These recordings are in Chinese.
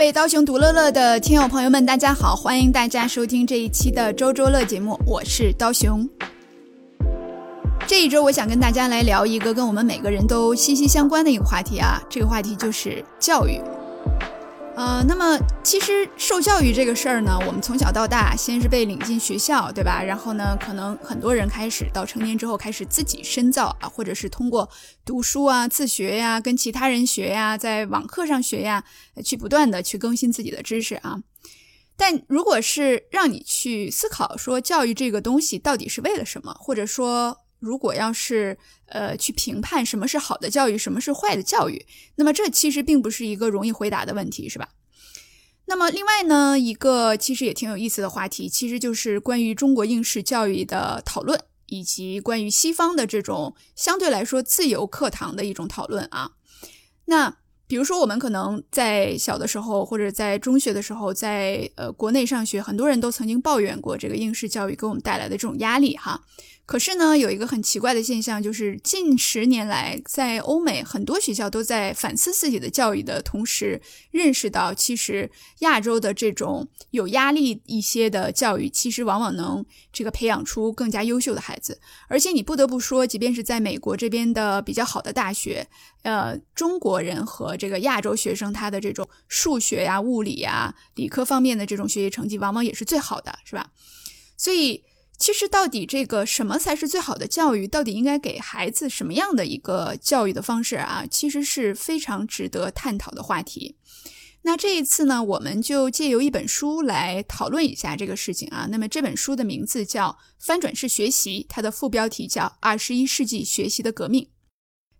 位刀熊独乐乐的听友朋友们，大家好！欢迎大家收听这一期的周周乐节目，我是刀熊。这一周，我想跟大家来聊一个跟我们每个人都息息相关的一个话题啊，这个话题就是教育。呃，那么其实受教育这个事儿呢，我们从小到大，先是被领进学校，对吧？然后呢，可能很多人开始到成年之后，开始自己深造啊，或者是通过读书啊、自学呀、跟其他人学呀、在网课上学呀，去不断的去更新自己的知识啊。但如果是让你去思考说教育这个东西到底是为了什么，或者说如果要是呃去评判什么是好的教育，什么是坏的教育，那么这其实并不是一个容易回答的问题，是吧？那么另外呢，一个其实也挺有意思的话题，其实就是关于中国应试教育的讨论，以及关于西方的这种相对来说自由课堂的一种讨论啊。那比如说，我们可能在小的时候，或者在中学的时候，在呃国内上学，很多人都曾经抱怨过这个应试教育给我们带来的这种压力哈。可是呢，有一个很奇怪的现象，就是近十年来，在欧美很多学校都在反思自己的教育的同时，认识到其实亚洲的这种有压力一些的教育，其实往往能这个培养出更加优秀的孩子。而且你不得不说，即便是在美国这边的比较好的大学，呃，中国人和这个亚洲学生他的这种数学呀、物理呀、理科方面的这种学习成绩，往往也是最好的，是吧？所以。其实，到底这个什么才是最好的教育？到底应该给孩子什么样的一个教育的方式啊？其实是非常值得探讨的话题。那这一次呢，我们就借由一本书来讨论一下这个事情啊。那么这本书的名字叫《翻转式学习》，它的副标题叫《二十一世纪学习的革命》。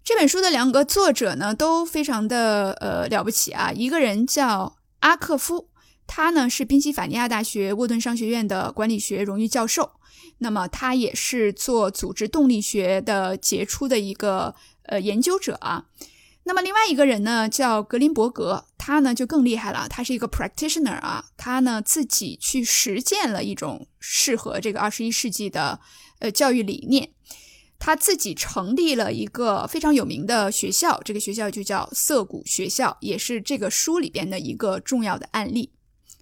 这本书的两个作者呢，都非常的呃了不起啊。一个人叫阿克夫，他呢是宾夕法尼亚大学沃顿商学院的管理学荣誉教授。那么他也是做组织动力学的杰出的一个呃研究者啊。那么另外一个人呢叫格林伯格，他呢就更厉害了，他是一个 practitioner 啊，他呢自己去实践了一种适合这个二十一世纪的呃教育理念，他自己成立了一个非常有名的学校，这个学校就叫涩谷学校，也是这个书里边的一个重要的案例。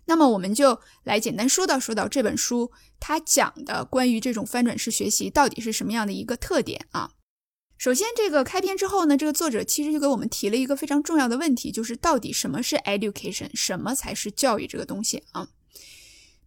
那么我们就来简单说道说道这本书，它讲的关于这种翻转式学习到底是什么样的一个特点啊？首先，这个开篇之后呢，这个作者其实就给我们提了一个非常重要的问题，就是到底什么是 education，什么才是教育这个东西啊？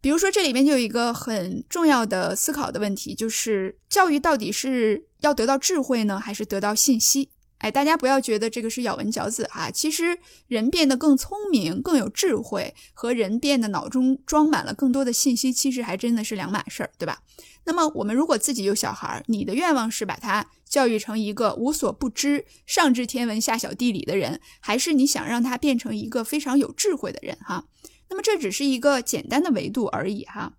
比如说这里面就有一个很重要的思考的问题，就是教育到底是要得到智慧呢，还是得到信息？哎，大家不要觉得这个是咬文嚼字啊！其实人变得更聪明、更有智慧，和人变得脑中装满了更多的信息，其实还真的是两码事儿，对吧？那么我们如果自己有小孩，你的愿望是把他教育成一个无所不知、上知天文下晓地理的人，还是你想让他变成一个非常有智慧的人？哈，那么这只是一个简单的维度而已，哈。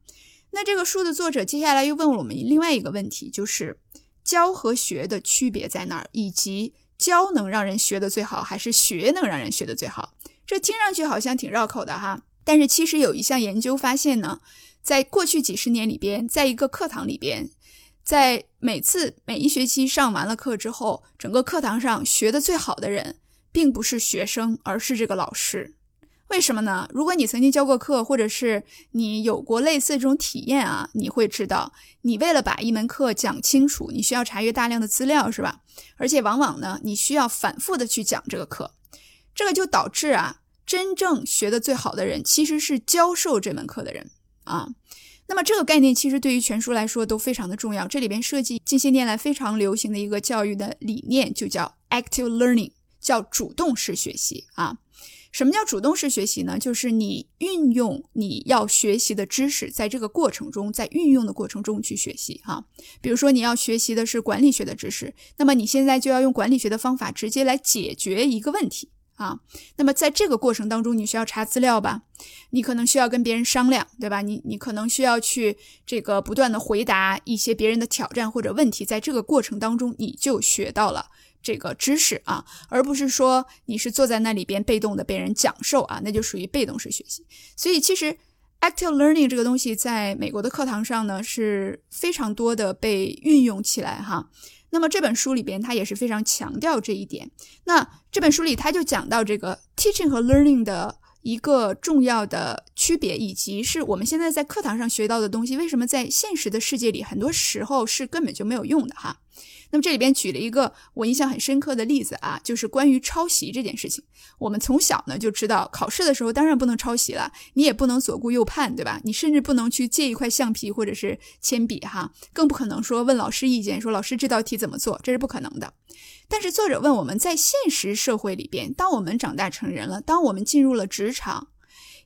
那这个书的作者接下来又问我们另外一个问题，就是教和学的区别在哪儿，以及。教能让人学得最好，还是学能让人学得最好？这听上去好像挺绕口的哈。但是其实有一项研究发现呢，在过去几十年里边，在一个课堂里边，在每次每一学期上完了课之后，整个课堂上学得最好的人，并不是学生，而是这个老师。为什么呢？如果你曾经教过课，或者是你有过类似这种体验啊，你会知道，你为了把一门课讲清楚，你需要查阅大量的资料，是吧？而且往往呢，你需要反复的去讲这个课，这个就导致啊，真正学的最好的人，其实是教授这门课的人啊。那么这个概念其实对于全书来说都非常的重要。这里边涉及近些年来非常流行的一个教育的理念，就叫 active learning，叫主动式学习啊。什么叫主动式学习呢？就是你运用你要学习的知识，在这个过程中，在运用的过程中去学习哈。比如说你要学习的是管理学的知识，那么你现在就要用管理学的方法直接来解决一个问题啊。那么在这个过程当中，你需要查资料吧？你可能需要跟别人商量，对吧？你你可能需要去这个不断的回答一些别人的挑战或者问题，在这个过程当中，你就学到了。这个知识啊，而不是说你是坐在那里边被动的被人讲授啊，那就属于被动式学习。所以其实 active learning 这个东西在美国的课堂上呢是非常多的被运用起来哈。那么这本书里边它也是非常强调这一点。那这本书里他就讲到这个 teaching 和 learning 的一个重要的区别，以及是我们现在在课堂上学到的东西，为什么在现实的世界里很多时候是根本就没有用的哈。那么这里边举了一个我印象很深刻的例子啊，就是关于抄袭这件事情。我们从小呢就知道，考试的时候当然不能抄袭了，你也不能左顾右盼，对吧？你甚至不能去借一块橡皮或者是铅笔哈，更不可能说问老师意见，说老师这道题怎么做，这是不可能的。但是作者问我们在现实社会里边，当我们长大成人了，当我们进入了职场，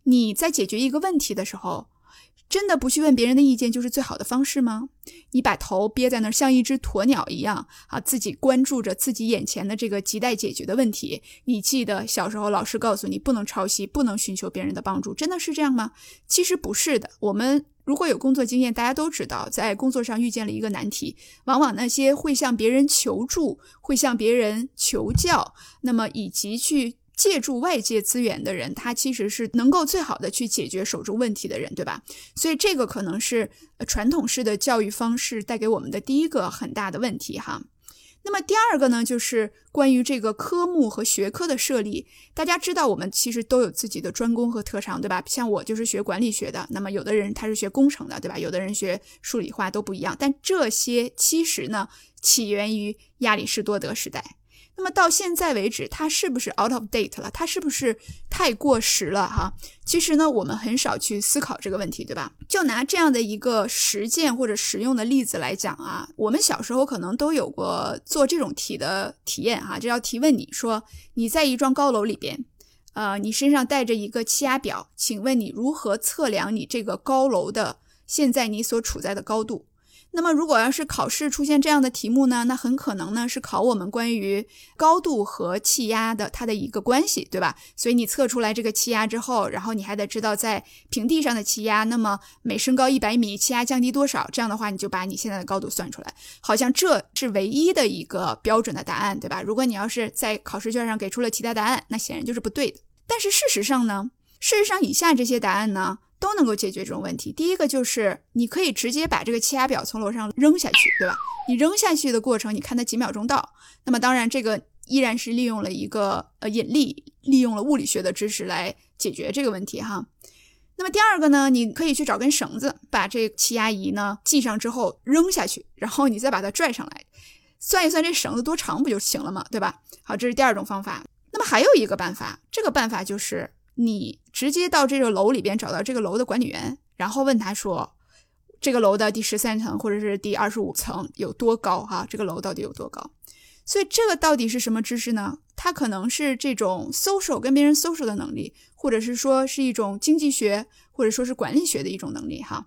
你在解决一个问题的时候。真的不去问别人的意见就是最好的方式吗？你把头憋在那儿，像一只鸵鸟一样啊，自己关注着自己眼前的这个亟待解决的问题。你记得小时候老师告诉你不能抄袭，不能寻求别人的帮助，真的是这样吗？其实不是的。我们如果有工作经验，大家都知道，在工作上遇见了一个难题，往往那些会向别人求助、会向别人求教，那么以及去。借助外界资源的人，他其实是能够最好的去解决手中问题的人，对吧？所以这个可能是传统式的教育方式带给我们的第一个很大的问题哈。那么第二个呢，就是关于这个科目和学科的设立。大家知道，我们其实都有自己的专攻和特长，对吧？像我就是学管理学的，那么有的人他是学工程的，对吧？有的人学数理化都不一样。但这些其实呢，起源于亚里士多德时代。那么到现在为止，它是不是 out of date 了？它是不是太过时了？哈，其实呢，我们很少去思考这个问题，对吧？就拿这样的一个实践或者实用的例子来讲啊，我们小时候可能都有过做这种题的体验哈，就要提问你说你在一幢高楼里边，呃，你身上带着一个气压表，请问你如何测量你这个高楼的现在你所处在的高度？那么，如果要是考试出现这样的题目呢，那很可能呢是考我们关于高度和气压的它的一个关系，对吧？所以你测出来这个气压之后，然后你还得知道在平地上的气压，那么每升高一百米，气压降低多少？这样的话，你就把你现在的高度算出来，好像这是唯一的一个标准的答案，对吧？如果你要是在考试卷上给出了其他答案，那显然就是不对的。但是事实上呢，事实上以下这些答案呢？都能够解决这种问题。第一个就是你可以直接把这个气压表从楼上扔下去，对吧？你扔下去的过程，你看它几秒钟到。那么当然，这个依然是利用了一个呃引力，利用了物理学的知识来解决这个问题哈。那么第二个呢，你可以去找根绳子，把这气压仪呢系上之后扔下去，然后你再把它拽上来，算一算这绳子多长不就行了嘛，对吧？好，这是第二种方法。那么还有一个办法，这个办法就是。你直接到这个楼里边找到这个楼的管理员，然后问他说：“这个楼的第十三层或者是第二十五层有多高？哈，这个楼到底有多高？”所以这个到底是什么知识呢？它可能是这种 social 跟别人 social 的能力，或者是说是一种经济学或者说是管理学的一种能力哈。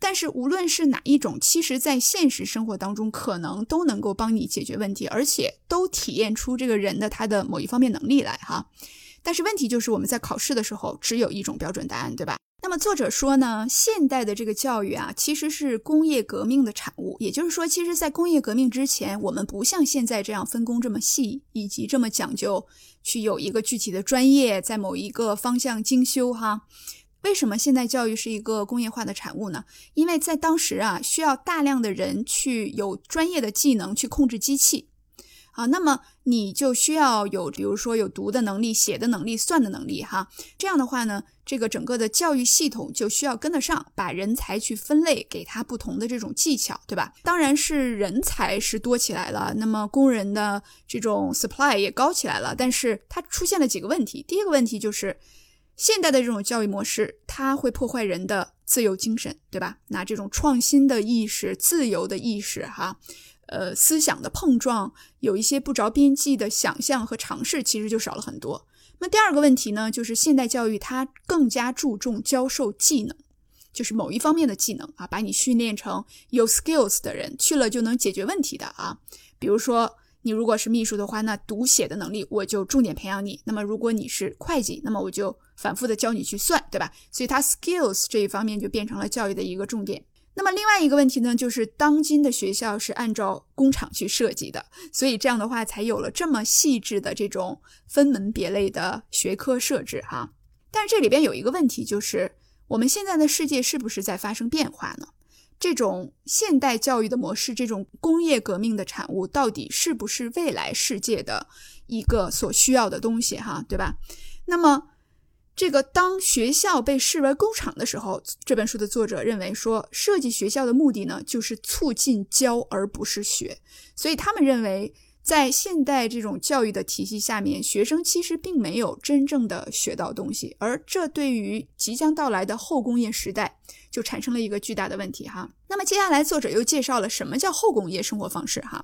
但是无论是哪一种，其实在现实生活当中可能都能够帮你解决问题，而且都体验出这个人的他的某一方面能力来哈。但是问题就是我们在考试的时候只有一种标准答案，对吧？那么作者说呢，现代的这个教育啊，其实是工业革命的产物。也就是说，其实，在工业革命之前，我们不像现在这样分工这么细，以及这么讲究去有一个具体的专业在某一个方向精修哈。为什么现代教育是一个工业化的产物呢？因为在当时啊，需要大量的人去有专业的技能去控制机器。啊，那么你就需要有，比如说有读的能力、写的能力、算的能力，哈，这样的话呢，这个整个的教育系统就需要跟得上，把人才去分类，给他不同的这种技巧，对吧？当然是人才是多起来了，那么工人的这种 supply 也高起来了，但是它出现了几个问题。第一个问题就是，现代的这种教育模式，它会破坏人的自由精神，对吧？那这种创新的意识、自由的意识，哈。呃，思想的碰撞，有一些不着边际的想象和尝试，其实就少了很多。那第二个问题呢，就是现代教育它更加注重教授技能，就是某一方面的技能啊，把你训练成有 skills 的人，去了就能解决问题的啊。比如说，你如果是秘书的话，那读写的能力我就重点培养你；那么如果你是会计，那么我就反复的教你去算，对吧？所以它 skills 这一方面就变成了教育的一个重点。那么另外一个问题呢，就是当今的学校是按照工厂去设计的，所以这样的话才有了这么细致的这种分门别类的学科设置哈。但是这里边有一个问题，就是我们现在的世界是不是在发生变化呢？这种现代教育的模式，这种工业革命的产物，到底是不是未来世界的一个所需要的东西哈？对吧？那么。这个当学校被视为工厂的时候，这本书的作者认为说，设计学校的目的呢，就是促进教而不是学。所以他们认为，在现代这种教育的体系下面，学生其实并没有真正的学到东西，而这对于即将到来的后工业时代就产生了一个巨大的问题哈。那么接下来作者又介绍了什么叫后工业生活方式哈。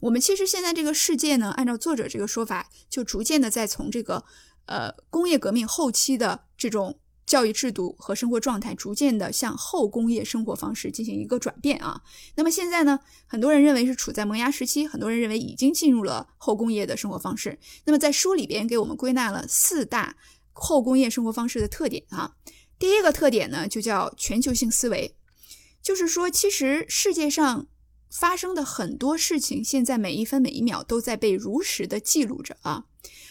我们其实现在这个世界呢，按照作者这个说法，就逐渐的在从这个。呃，工业革命后期的这种教育制度和生活状态，逐渐的向后工业生活方式进行一个转变啊。那么现在呢，很多人认为是处在萌芽时期，很多人认为已经进入了后工业的生活方式。那么在书里边给我们归纳了四大后工业生活方式的特点啊。第一个特点呢，就叫全球性思维，就是说，其实世界上发生的很多事情，现在每一分每一秒都在被如实的记录着啊。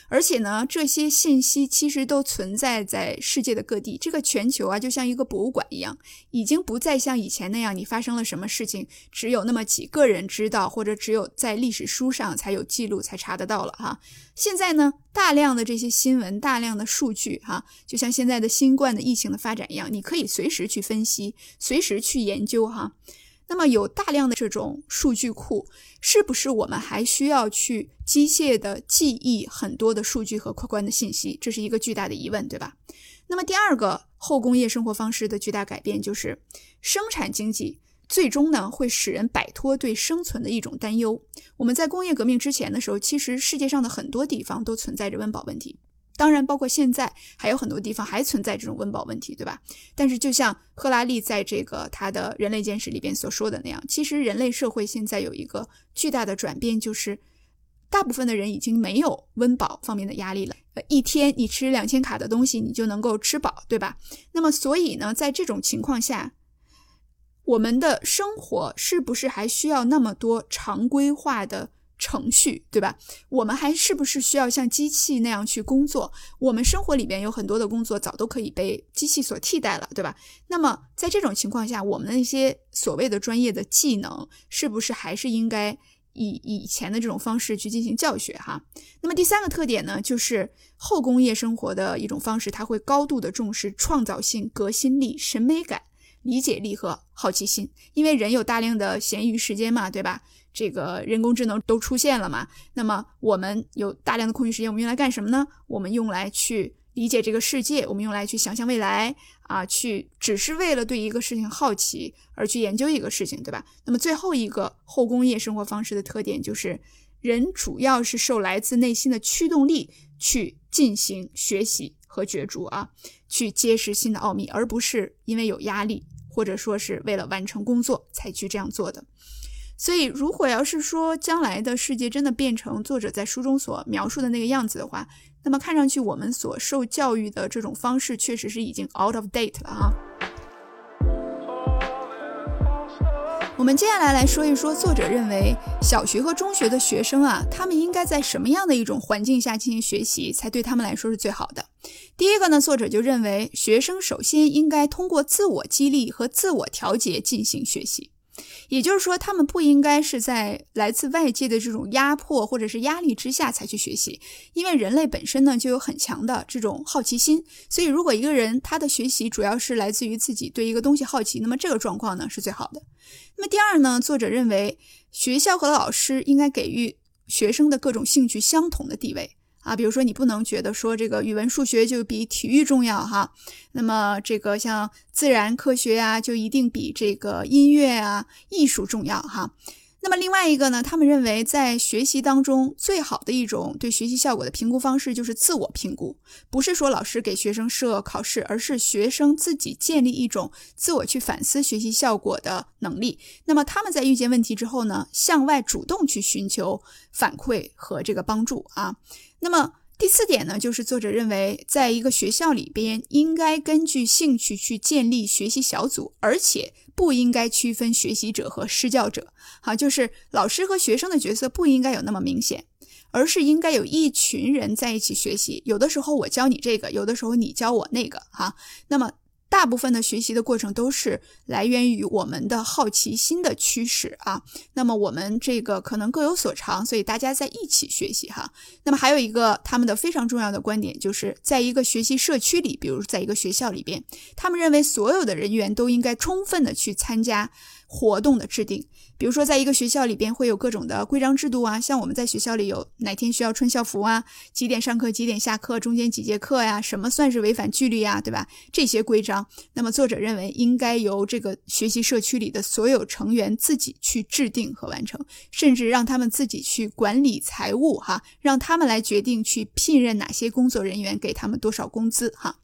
而且呢，这些信息其实都存在在世界的各地。这个全球啊，就像一个博物馆一样，已经不再像以前那样，你发生了什么事情，只有那么几个人知道，或者只有在历史书上才有记录，才查得到了哈。现在呢，大量的这些新闻，大量的数据哈，就像现在的新冠的疫情的发展一样，你可以随时去分析，随时去研究哈。那么有大量的这种数据库，是不是我们还需要去机械的记忆很多的数据和客观的信息？这是一个巨大的疑问，对吧？那么第二个后工业生活方式的巨大改变就是，生产经济最终呢会使人摆脱对生存的一种担忧。我们在工业革命之前的时候，其实世界上的很多地方都存在着温饱问题。当然，包括现在还有很多地方还存在这种温饱问题，对吧？但是，就像赫拉利在这个他的《人类简史》里边所说的那样，其实人类社会现在有一个巨大的转变，就是大部分的人已经没有温饱方面的压力了。呃，一天你吃两千卡的东西，你就能够吃饱，对吧？那么，所以呢，在这种情况下，我们的生活是不是还需要那么多常规化的？程序对吧？我们还是不是需要像机器那样去工作？我们生活里边有很多的工作早都可以被机器所替代了，对吧？那么在这种情况下，我们的那些所谓的专业的技能，是不是还是应该以以前的这种方式去进行教学？哈。那么第三个特点呢，就是后工业生活的一种方式，它会高度的重视创造性、革新力、审美感、理解力和好奇心，因为人有大量的闲余时间嘛，对吧？这个人工智能都出现了嘛？那么我们有大量的空余时间，我们用来干什么呢？我们用来去理解这个世界，我们用来去想象未来啊，去只是为了对一个事情好奇而去研究一个事情，对吧？那么最后一个后工业生活方式的特点就是，人主要是受来自内心的驱动力去进行学习和角逐啊，去揭示新的奥秘，而不是因为有压力或者说是为了完成工作才去这样做的。所以，如果要是说将来的世界真的变成作者在书中所描述的那个样子的话，那么看上去我们所受教育的这种方式确实是已经 out of date 了哈。我们接下来来说一说，作者认为小学和中学的学生啊，他们应该在什么样的一种环境下进行学习，才对他们来说是最好的？第一个呢，作者就认为学生首先应该通过自我激励和自我调节进行学习。也就是说，他们不应该是在来自外界的这种压迫或者是压力之下才去学习，因为人类本身呢就有很强的这种好奇心。所以，如果一个人他的学习主要是来自于自己对一个东西好奇，那么这个状况呢是最好的。那么第二呢，作者认为学校和老师应该给予学生的各种兴趣相同的地位。啊，比如说你不能觉得说这个语文、数学就比体育重要哈，那么这个像自然科学呀，就一定比这个音乐啊、艺术重要哈。那么另外一个呢，他们认为在学习当中最好的一种对学习效果的评估方式就是自我评估，不是说老师给学生设考试，而是学生自己建立一种自我去反思学习效果的能力。那么他们在遇见问题之后呢，向外主动去寻求反馈和这个帮助啊。那么第四点呢，就是作者认为，在一个学校里边，应该根据兴趣去建立学习小组，而且。不应该区分学习者和施教者，哈，就是老师和学生的角色不应该有那么明显，而是应该有一群人在一起学习。有的时候我教你这个，有的时候你教我那个，哈。那么大部分的学习的过程都是来源于我们的好奇心的驱使啊。那么我们这个可能各有所长，所以大家在一起学习哈。那么还有一个他们的非常重要的观点，就是在一个学习社区里，比如在一个学校里边，他们认为所有的人员都应该充分的去参加。活动的制定，比如说在一个学校里边会有各种的规章制度啊，像我们在学校里有哪天需要穿校服啊，几点上课，几点下课，中间几节课呀，什么算是违反纪律呀，对吧？这些规章，那么作者认为应该由这个学习社区里的所有成员自己去制定和完成，甚至让他们自己去管理财务哈，让他们来决定去聘任哪些工作人员，给他们多少工资哈。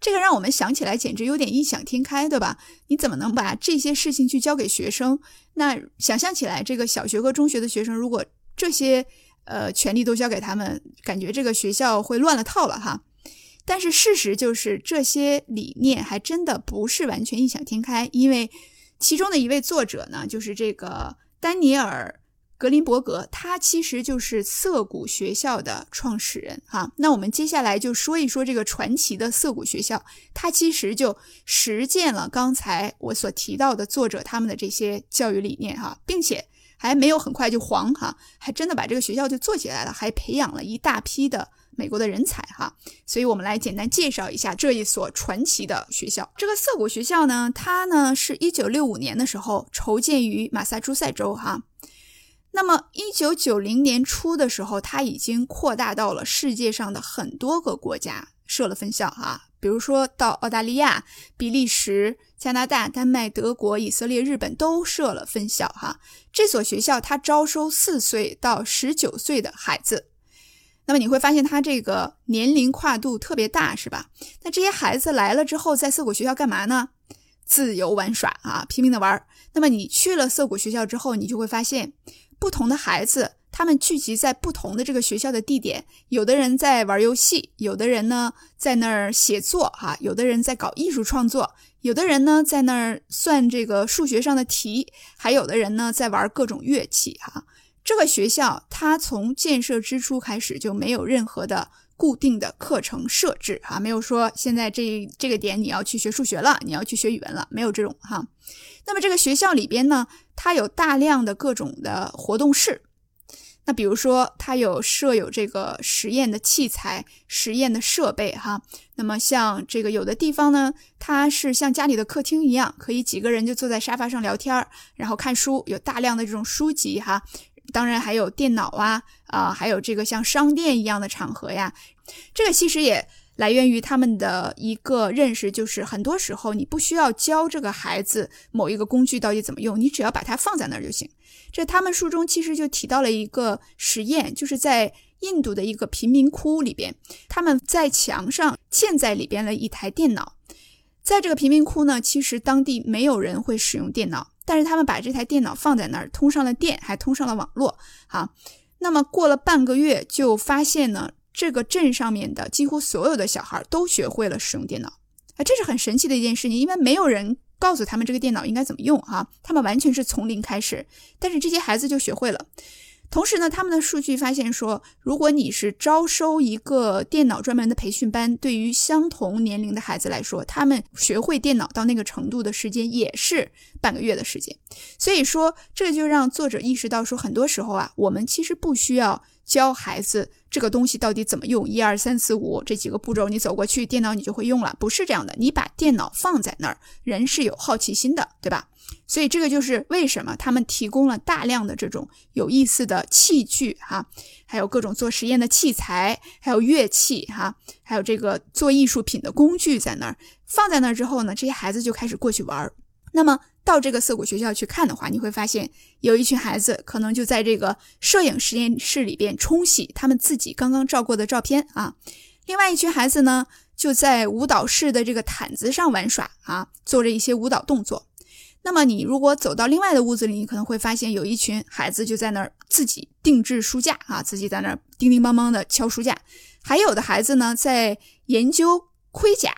这个让我们想起来简直有点异想天开，对吧？你怎么能把这些事情去交给学生？那想象起来，这个小学和中学的学生，如果这些呃权利都交给他们，感觉这个学校会乱了套了哈。但是事实就是，这些理念还真的不是完全异想天开，因为其中的一位作者呢，就是这个丹尼尔。格林伯格，他其实就是涩谷学校的创始人哈。那我们接下来就说一说这个传奇的涩谷学校，它其实就实践了刚才我所提到的作者他们的这些教育理念哈，并且还没有很快就黄哈，还真的把这个学校就做起来了，还培养了一大批的美国的人才哈。所以我们来简单介绍一下这一所传奇的学校。这个涩谷学校呢，它呢是一九六五年的时候筹建于马萨诸塞州哈。那么，一九九零年初的时候，它已经扩大到了世界上的很多个国家设了分校哈，比如说到澳大利亚、比利时、加拿大、丹麦、德国、以色列、日本都设了分校哈。这所学校它招收四岁到十九岁的孩子，那么你会发现他这个年龄跨度特别大，是吧？那这些孩子来了之后，在涩谷学校干嘛呢？自由玩耍啊，拼命的玩。那么你去了涩谷学校之后，你就会发现。不同的孩子，他们聚集在不同的这个学校的地点，有的人在玩游戏，有的人呢在那儿写作，哈，有的人在搞艺术创作，有的人呢在那儿算这个数学上的题，还有的人呢在玩各种乐器，哈。这个学校它从建设之初开始就没有任何的固定的课程设置，哈，没有说现在这这个点你要去学数学了，你要去学语文了，没有这种哈。那么这个学校里边呢？它有大量的各种的活动室，那比如说它有设有这个实验的器材、实验的设备哈。那么像这个有的地方呢，它是像家里的客厅一样，可以几个人就坐在沙发上聊天儿然后看书，有大量的这种书籍哈。当然还有电脑啊啊，还有这个像商店一样的场合呀。这个其实也。来源于他们的一个认识，就是很多时候你不需要教这个孩子某一个工具到底怎么用，你只要把它放在那儿就行。这他们书中其实就提到了一个实验，就是在印度的一个贫民窟里边，他们在墙上嵌在里边了一台电脑。在这个贫民窟呢，其实当地没有人会使用电脑，但是他们把这台电脑放在那儿，通上了电，还通上了网络。哈，那么过了半个月，就发现呢。这个镇上面的几乎所有的小孩都学会了使用电脑，啊，这是很神奇的一件事情，因为没有人告诉他们这个电脑应该怎么用哈，他们完全是从零开始，但是这些孩子就学会了。同时呢，他们的数据发现说，如果你是招收一个电脑专门的培训班，对于相同年龄的孩子来说，他们学会电脑到那个程度的时间也是半个月的时间。所以说，这就让作者意识到说，很多时候啊，我们其实不需要。教孩子这个东西到底怎么用，一二三四五这几个步骤，你走过去，电脑你就会用了，不是这样的。你把电脑放在那儿，人是有好奇心的，对吧？所以这个就是为什么他们提供了大量的这种有意思的器具哈，还有各种做实验的器材，还有乐器哈，还有这个做艺术品的工具在那儿放在那儿之后呢，这些孩子就开始过去玩儿。那么。到这个涩谷学校去看的话，你会发现有一群孩子可能就在这个摄影实验室里边冲洗他们自己刚刚照过的照片啊。另外一群孩子呢，就在舞蹈室的这个毯子上玩耍啊，做着一些舞蹈动作。那么你如果走到另外的屋子里，你可能会发现有一群孩子就在那儿自己定制书架啊，自己在那儿叮叮当当的敲书架。还有的孩子呢，在研究盔甲。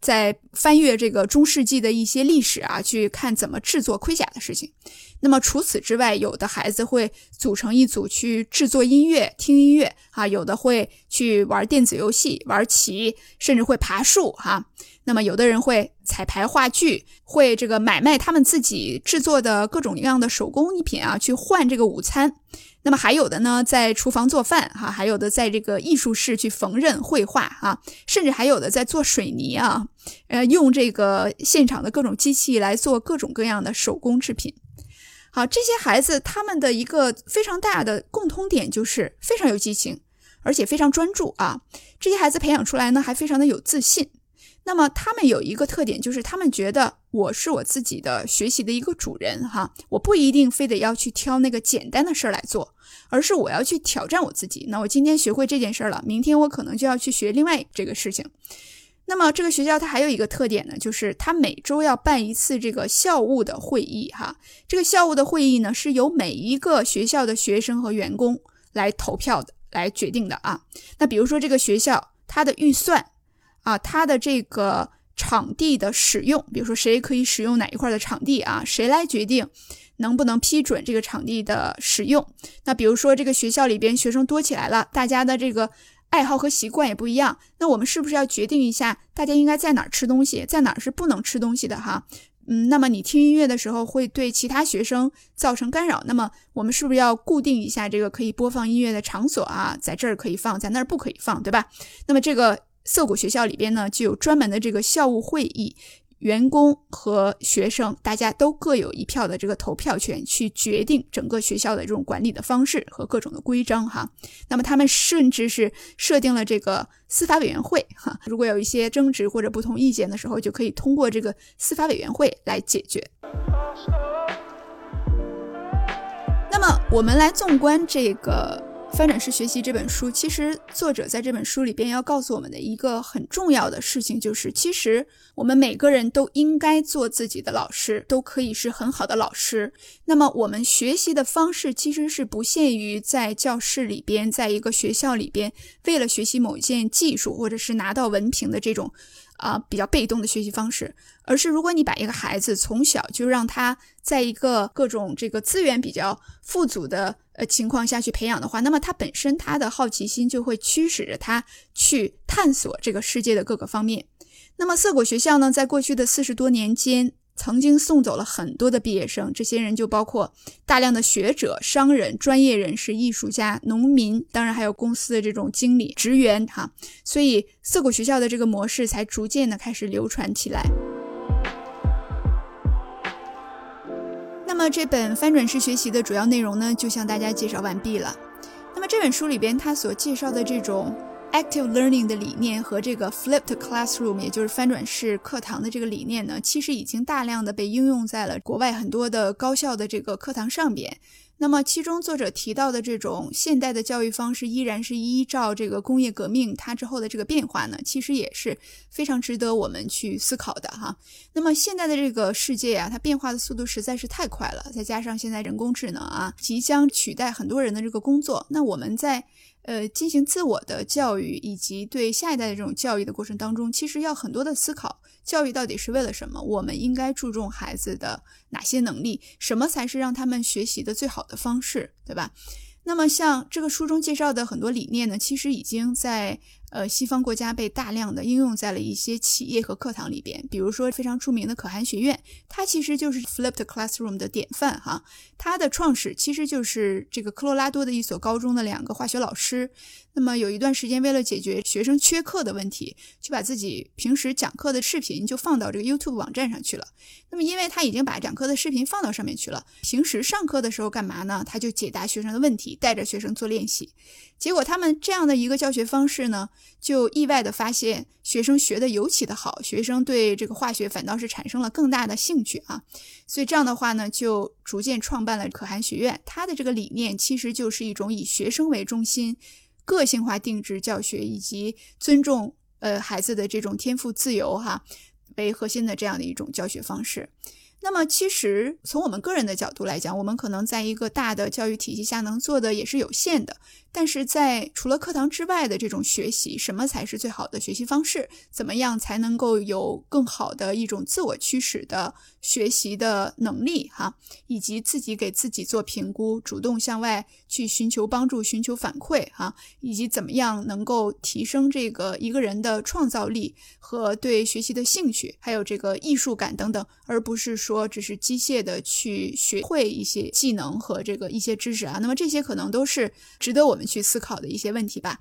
在翻阅这个中世纪的一些历史啊，去看怎么制作盔甲的事情。那么除此之外，有的孩子会组成一组去制作音乐、听音乐啊，有的会去玩电子游戏、玩棋，甚至会爬树哈。那么有的人会彩排话剧，会这个买卖他们自己制作的各种各样的手工艺品啊，去换这个午餐。那么还有的呢，在厨房做饭哈，还有的在这个艺术室去缝纫、绘画啊，甚至还有的在做水泥啊，呃，用这个现场的各种机器来做各种各样的手工制品。好，这些孩子他们的一个非常大的共通点就是非常有激情，而且非常专注啊。这些孩子培养出来呢，还非常的有自信。那么他们有一个特点，就是他们觉得我是我自己的学习的一个主人哈，我不一定非得要去挑那个简单的事儿来做，而是我要去挑战我自己。那我今天学会这件事儿了，明天我可能就要去学另外这个事情。那么这个学校它还有一个特点呢，就是它每周要办一次这个校务的会议哈。这个校务的会议呢，是由每一个学校的学生和员工来投票的，来决定的啊。那比如说这个学校它的预算。啊，它的这个场地的使用，比如说谁可以使用哪一块的场地啊？谁来决定能不能批准这个场地的使用？那比如说这个学校里边学生多起来了，大家的这个爱好和习惯也不一样，那我们是不是要决定一下，大家应该在哪儿吃东西，在哪儿是不能吃东西的哈？嗯，那么你听音乐的时候会对其他学生造成干扰，那么我们是不是要固定一下这个可以播放音乐的场所啊？在这儿可以放，在那儿不可以放，对吧？那么这个。涩谷学校里边呢，就有专门的这个校务会议，员工和学生大家都各有一票的这个投票权，去决定整个学校的这种管理的方式和各种的规章哈。那么他们甚至是设定了这个司法委员会哈，如果有一些争执或者不同意见的时候，就可以通过这个司法委员会来解决。那么我们来纵观这个。翻转式学习这本书，其实作者在这本书里边要告诉我们的一个很重要的事情，就是其实我们每个人都应该做自己的老师，都可以是很好的老师。那么我们学习的方式其实是不限于在教室里边，在一个学校里边，为了学习某一件技术或者是拿到文凭的这种。啊，比较被动的学习方式，而是如果你把一个孩子从小就让他在一个各种这个资源比较富足的呃情况下去培养的话，那么他本身他的好奇心就会驱使着他去探索这个世界的各个方面。那么涩谷学校呢，在过去的四十多年间。曾经送走了很多的毕业生，这些人就包括大量的学者、商人、专业人士、艺术家、农民，当然还有公司的这种经理、职员，哈。所以涩谷学校的这个模式才逐渐的开始流传起来。么这本翻转式学习的主要内容呢，就向大家介绍完毕了。那么这本书里边它所介绍的这种。Active learning 的理念和这个 flipped classroom，也就是翻转式课堂的这个理念呢，其实已经大量的被应用在了国外很多的高校的这个课堂上边。那么，其中作者提到的这种现代的教育方式，依然是依照这个工业革命它之后的这个变化呢，其实也是非常值得我们去思考的哈。那么，现在的这个世界啊，它变化的速度实在是太快了，再加上现在人工智能啊，即将取代很多人的这个工作，那我们在呃进行自我的教育以及对下一代的这种教育的过程当中，其实要很多的思考。教育到底是为了什么？我们应该注重孩子的哪些能力？什么才是让他们学习的最好的方式，对吧？那么像这个书中介绍的很多理念呢，其实已经在。呃，西方国家被大量的应用在了一些企业和课堂里边，比如说非常著名的可汗学院，它其实就是 flipped classroom 的典范哈。它的创始其实就是这个科罗拉多的一所高中的两个化学老师。那么有一段时间，为了解决学生缺课的问题，就把自己平时讲课的视频就放到这个 YouTube 网站上去了。那么因为他已经把讲课的视频放到上面去了，平时上课的时候干嘛呢？他就解答学生的问题，带着学生做练习。结果他们这样的一个教学方式呢？就意外的发现，学生学的尤其的好，学生对这个化学反倒是产生了更大的兴趣啊。所以这样的话呢，就逐渐创办了可汗学院。他的这个理念其实就是一种以学生为中心、个性化定制教学以及尊重呃孩子的这种天赋自由哈为核心的这样的一种教学方式。那么，其实从我们个人的角度来讲，我们可能在一个大的教育体系下能做的也是有限的。但是在除了课堂之外的这种学习，什么才是最好的学习方式？怎么样才能够有更好的一种自我驱使的学习的能力？哈，以及自己给自己做评估，主动向外去寻求帮助、寻求反馈，哈，以及怎么样能够提升这个一个人的创造力和对学习的兴趣，还有这个艺术感等等，而不是说说只是机械的去学会一些技能和这个一些知识啊。那么这些可能都是值得我们。去思考的一些问题吧。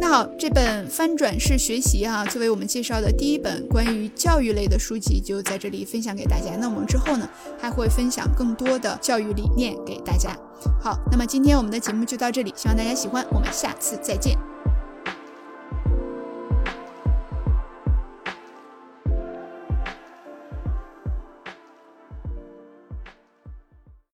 那好，这本翻转式学习啊，作为我们介绍的第一本关于教育类的书籍，就在这里分享给大家。那我们之后呢，还会分享更多的教育理念给大家。好，那么今天我们的节目就到这里，希望大家喜欢，我们下次再见。